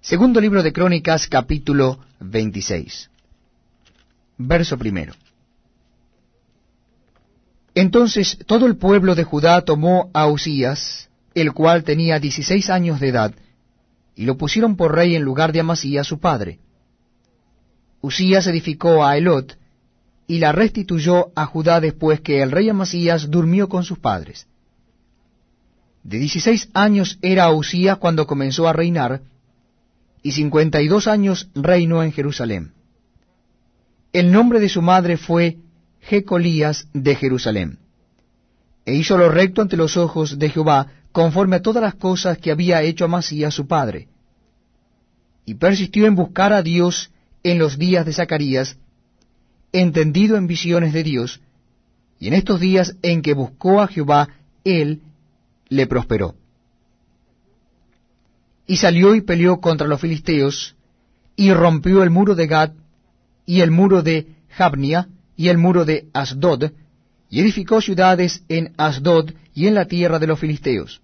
Segundo libro de Crónicas, capítulo 26. Verso primero. Entonces todo el pueblo de Judá tomó a Usías, el cual tenía dieciséis años de edad, y lo pusieron por rey en lugar de Amasías su padre. Usías edificó a Elot, y la restituyó a Judá después que el rey Amasías durmió con sus padres. De dieciséis años era Usías cuando comenzó a reinar, y cincuenta y dos años reinó en Jerusalén. El nombre de su madre fue Jecolías de Jerusalén. E hizo lo recto ante los ojos de Jehová, conforme a todas las cosas que había hecho Amasías su padre. Y persistió en buscar a Dios en los días de Zacarías, entendido en visiones de Dios, y en estos días en que buscó a Jehová, él le prosperó. Y salió y peleó contra los filisteos, y rompió el muro de Gad, y el muro de Jabnia, y el muro de Asdod, y edificó ciudades en Asdod y en la tierra de los filisteos.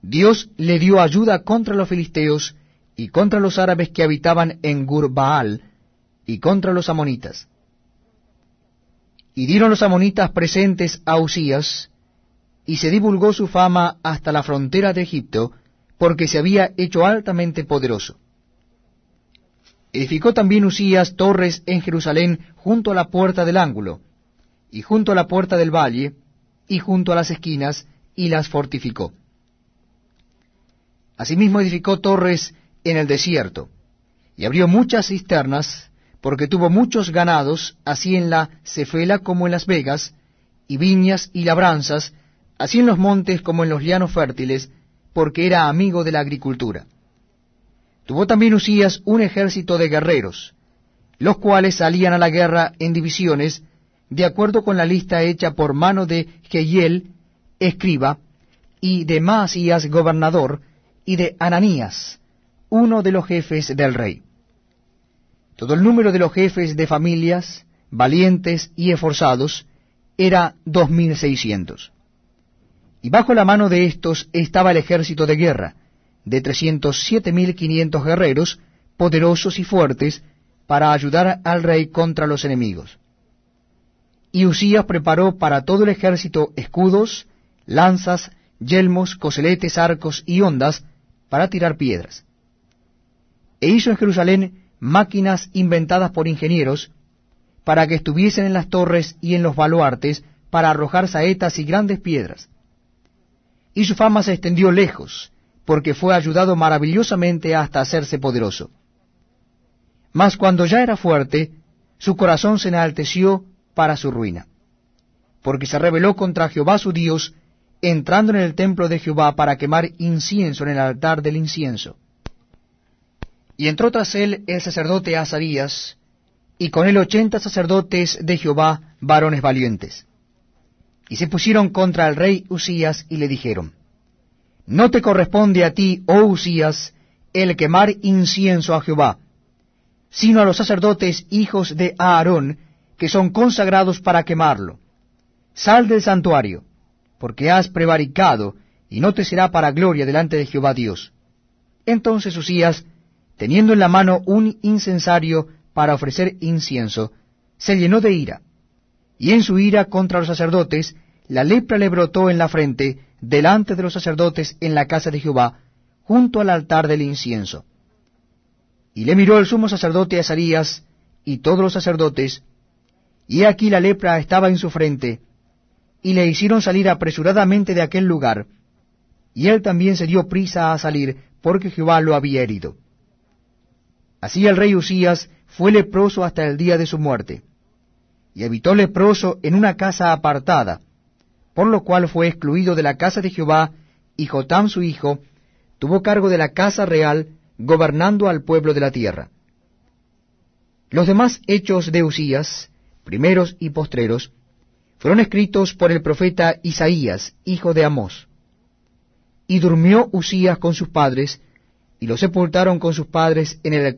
Dios le dio ayuda contra los filisteos y contra los árabes que habitaban en Gurbaal y contra los amonitas. Y dieron los amonitas presentes a Usías, y se divulgó su fama hasta la frontera de Egipto, porque se había hecho altamente poderoso. Edificó también Usías torres en Jerusalén junto a la puerta del ángulo, y junto a la puerta del valle, y junto a las esquinas, y las fortificó. Asimismo edificó torres en el desierto, y abrió muchas cisternas, porque tuvo muchos ganados, así en la Cefela como en las vegas, y viñas y labranzas, así en los montes como en los llanos fértiles, porque era amigo de la agricultura. Tuvo también Usías un ejército de guerreros, los cuales salían a la guerra en divisiones, de acuerdo con la lista hecha por mano de Jehiel, escriba, y de Maasías, gobernador, y de Ananías, uno de los jefes del rey. Todo el número de los jefes de familias, valientes y esforzados, era dos mil seiscientos. Y bajo la mano de estos estaba el ejército de guerra, de trescientos siete mil quinientos guerreros, poderosos y fuertes, para ayudar al rey contra los enemigos. Y Usías preparó para todo el ejército escudos, lanzas, yelmos, coseletes, arcos y ondas para tirar piedras. E hizo en Jerusalén máquinas inventadas por ingenieros, para que estuviesen en las torres y en los baluartes, para arrojar saetas y grandes piedras y su fama se extendió lejos, porque fue ayudado maravillosamente hasta hacerse poderoso. Mas cuando ya era fuerte, su corazón se enalteció para su ruina, porque se rebeló contra Jehová su Dios, entrando en el templo de Jehová para quemar incienso en el altar del incienso. Y entró tras él el sacerdote Azarías, y con él ochenta sacerdotes de Jehová, varones valientes. Y se pusieron contra el rey Usías y le dijeron, No te corresponde a ti, oh Usías, el quemar incienso a Jehová, sino a los sacerdotes hijos de Aarón, que son consagrados para quemarlo. Sal del santuario, porque has prevaricado, y no te será para gloria delante de Jehová Dios. Entonces Usías, teniendo en la mano un incensario para ofrecer incienso, se llenó de ira y en su ira contra los sacerdotes, la lepra le brotó en la frente delante de los sacerdotes en la casa de Jehová, junto al altar del incienso. Y le miró el sumo sacerdote Azarías y todos los sacerdotes, y aquí la lepra estaba en su frente, y le hicieron salir apresuradamente de aquel lugar, y él también se dio prisa a salir, porque Jehová lo había herido. Así el rey Usías fue leproso hasta el día de su muerte y habitó leproso en una casa apartada, por lo cual fue excluido de la casa de Jehová, y Jotam su hijo tuvo cargo de la casa real, gobernando al pueblo de la tierra. Los demás hechos de Usías, primeros y postreros, fueron escritos por el profeta Isaías, hijo de Amós. Y durmió Usías con sus padres, y lo sepultaron con sus padres en el campo